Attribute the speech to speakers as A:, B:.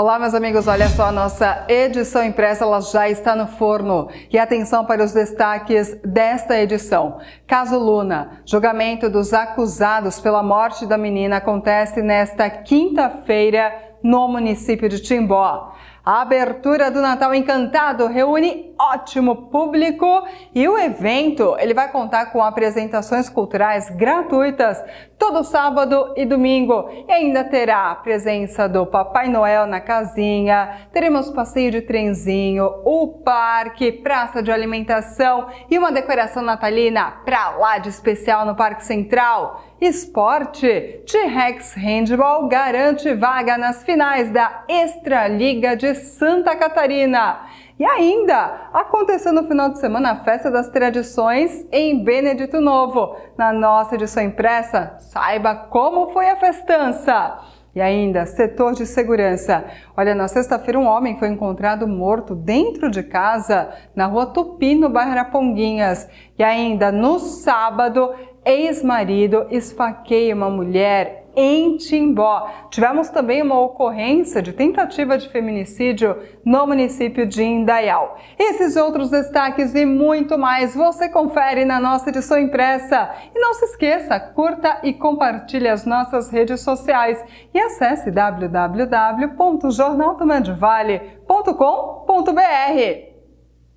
A: Olá, meus amigos, olha só, a nossa edição impressa ela já está no forno. E atenção para os destaques desta edição. Caso Luna, julgamento dos acusados pela morte da menina acontece nesta quinta-feira no município de Timbó. A abertura do Natal Encantado reúne ótimo público e o evento ele vai contar com apresentações culturais gratuitas todo sábado e domingo. E ainda terá a presença do Papai Noel na casinha, teremos passeio de trenzinho, o parque, praça de alimentação e uma decoração natalina pra lá de especial no Parque Central. Esporte, T-Rex Handball garante vaga nas finais da Extra Liga de Santa Catarina. E ainda, aconteceu no final de semana a Festa das Tradições em Benedito Novo. Na nossa edição impressa, saiba como foi a festança. E ainda, setor de segurança. Olha, na sexta-feira um homem foi encontrado morto dentro de casa na rua Tupi, no bairro Araponguinhas. E ainda, no sábado, ex-marido esfaqueia uma mulher em Timbó. Tivemos também uma ocorrência de tentativa de feminicídio no município de Indaial. Esses outros destaques e muito mais você confere na nossa edição impressa. E não se esqueça, curta e compartilhe as nossas redes sociais e acesse www.jornaldomandevale.com.br.